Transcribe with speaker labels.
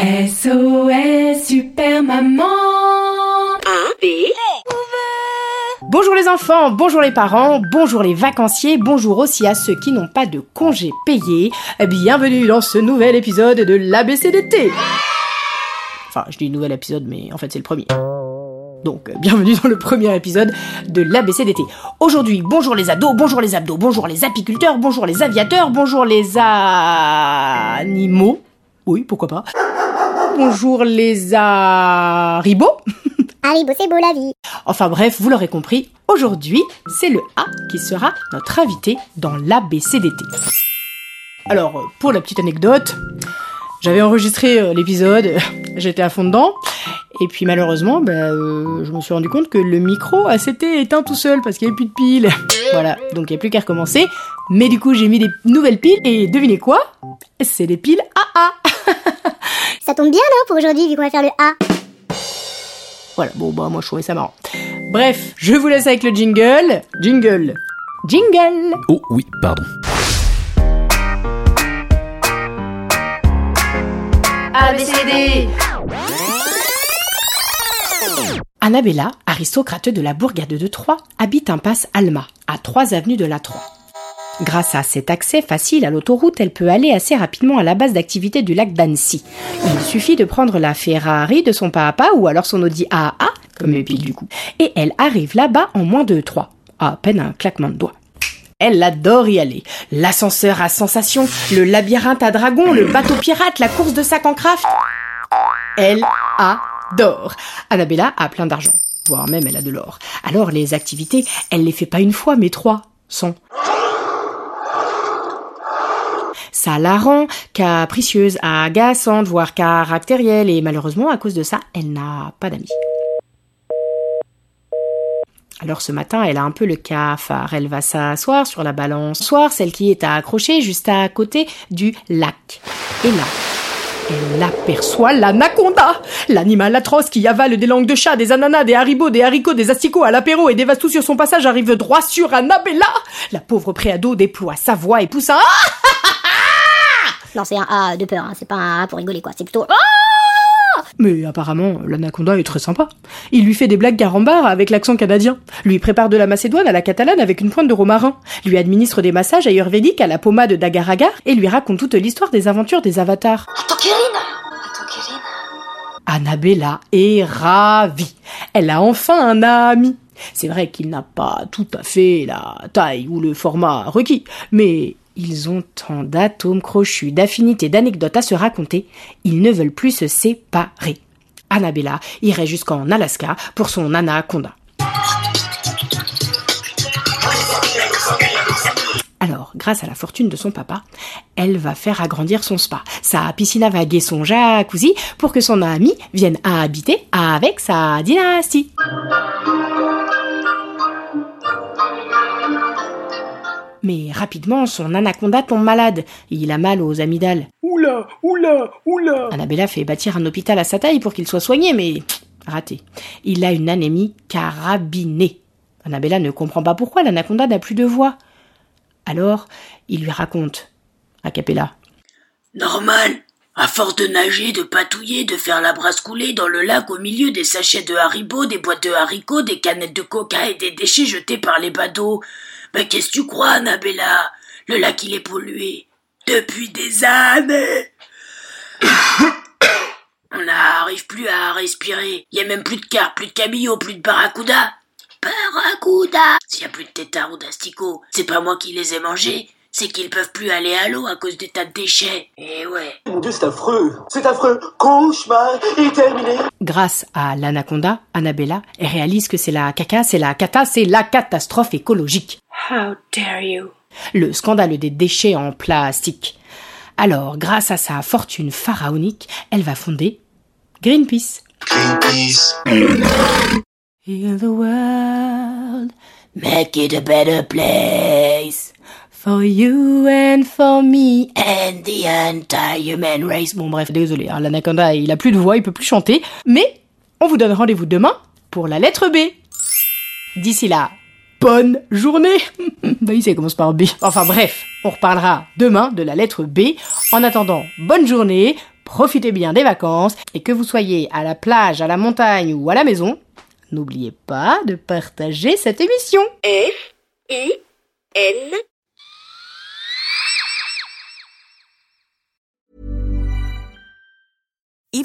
Speaker 1: SOS Super Maman Bonjour les enfants, bonjour les parents, bonjour les vacanciers, bonjour aussi à ceux qui n'ont pas de congés payés. Bienvenue dans ce nouvel épisode de l'ABCDT. Enfin, je dis nouvel épisode, mais en fait c'est le premier. Donc, euh, bienvenue dans le premier épisode de l'ABCDT. Aujourd'hui, bonjour les ados, bonjour les abdos, bonjour les apiculteurs, bonjour les aviateurs, bonjour les animaux. Oui, pourquoi pas. Bonjour les haribots.
Speaker 2: Haribo, c'est beau la vie.
Speaker 1: Enfin bref, vous l'aurez compris, aujourd'hui, c'est le A qui sera notre invité dans l'ABCDT. Alors, pour la petite anecdote, j'avais enregistré euh, l'épisode, j'étais à fond dedans, et puis malheureusement, bah, euh, je me suis rendu compte que le micro ah, s'était éteint tout seul parce qu'il n'y avait plus de piles. voilà, donc il n'y a plus qu'à recommencer. Mais du coup, j'ai mis des nouvelles piles, et devinez quoi? C'est des piles AA
Speaker 2: Ça tombe bien, non, pour aujourd'hui, vu qu'on va faire le A.
Speaker 1: Voilà, bon bah moi je trouvais ça marrant. Bref, je vous laisse avec le jingle. Jingle. Jingle
Speaker 3: Oh oui, pardon.
Speaker 1: ABCD Annabella, aristocrate de la bourgade de Troyes, habite impasse Alma, à 3 avenues de la Troie. Grâce à cet accès facile à l'autoroute, elle peut aller assez rapidement à la base d'activité du lac d'Annecy. Il suffit de prendre la Ferrari de son papa ou alors son Audi AA, comme piles du coup, et elle arrive là-bas en moins de 3, à peine un claquement de doigts. Elle adore y aller. L'ascenseur à sensation, le labyrinthe à dragons, le bateau pirate, la course de sac en craft. Elle adore. Annabella a plein d'argent, voire même elle a de l'or. Alors les activités, elle les fait pas une fois, mais trois, cent. Ça la rend capricieuse, agaçante, voire caractérielle, et malheureusement, à cause de ça, elle n'a pas d'amis. Alors ce matin, elle a un peu le cafard. Elle va s'asseoir sur la balançoire, celle qui est accrochée juste à côté du lac. Et là, elle aperçoit l'anaconda, l'animal atroce qui avale des langues de chat, des ananas, des haribots, des haricots, des asticots à l'apéro et dévaste tout sur son passage arrive droit sur Annabella. La pauvre préado déploie sa voix et pousse un Ah
Speaker 2: Non, c'est un A de peur, hein. c'est pas un A pour rigoler, quoi. C'est plutôt.
Speaker 1: Mais apparemment, l'anaconda est très sympa. Il lui fait des blagues carambar avec l'accent canadien, lui prépare de la macédoine à la catalane avec une pointe de romarin, lui administre des massages ayurvédiques à la pommade d'agar-agar et lui raconte toute l'histoire des aventures des avatars.
Speaker 4: Attends.
Speaker 1: Annabella est ravie. Elle a enfin un ami. C'est vrai qu'il n'a pas tout à fait la taille ou le format requis, mais ils ont tant d'atomes crochus, d'affinités, d'anecdotes à se raconter, ils ne veulent plus se séparer. Annabella irait jusqu'en Alaska pour son anaconda. Alors, grâce à la fortune de son papa, elle va faire agrandir son spa, sa piscine à vagues et son jacuzzi pour que son ami vienne habiter avec sa dynastie. Mais rapidement, son anaconda tombe malade. Il a mal aux amygdales.
Speaker 5: Oula, oula, oula
Speaker 1: Annabella fait bâtir un hôpital à sa taille pour qu'il soit soigné, mais pff, raté. Il a une anémie carabinée. Annabella ne comprend pas pourquoi l'anaconda n'a plus de voix. Alors, il lui raconte, a cappella.
Speaker 4: Normal. À force de nager, de patouiller, de faire la brasse couler dans le lac au milieu des sachets de haribots, des boîtes de haricots, des canettes de coca et des déchets jetés par les badauds. Mais qu'est-ce que tu crois, Annabella? Le lac, il est pollué. Depuis des années On n'arrive plus à respirer. Il y a même plus de carpes, plus de cabillots, plus de barracuda. Barracuda S'il y a plus de tétards ou d'asticots, c'est pas moi qui les ai mangés, c'est qu'ils peuvent plus aller à l'eau à cause des tas de déchets. Eh ouais.
Speaker 5: Mon Dieu, c'est affreux C'est affreux Cauchemar est terminé
Speaker 1: Grâce à l'anaconda, Annabella elle réalise que c'est la caca, c'est la cata, c'est la catastrophe écologique.
Speaker 4: How dare you
Speaker 1: Le scandale des déchets en plastique. Alors, grâce à sa fortune pharaonique, elle va fonder Greenpeace.
Speaker 5: Greenpeace.
Speaker 1: Heal the world, make it a better place. For you and for me and the entire human race. Bon bref, désolé, hein, l'anaconda il a plus de voix, il peut plus chanter. Mais on vous donne rendez-vous demain pour la lettre B. D'ici là, bonne journée Bah il sait commence par B. Enfin bref, on reparlera demain de la lettre B. En attendant, bonne journée, profitez bien des vacances, et que vous soyez à la plage, à la montagne ou à la maison, n'oubliez pas de partager cette émission.
Speaker 3: F, I, N,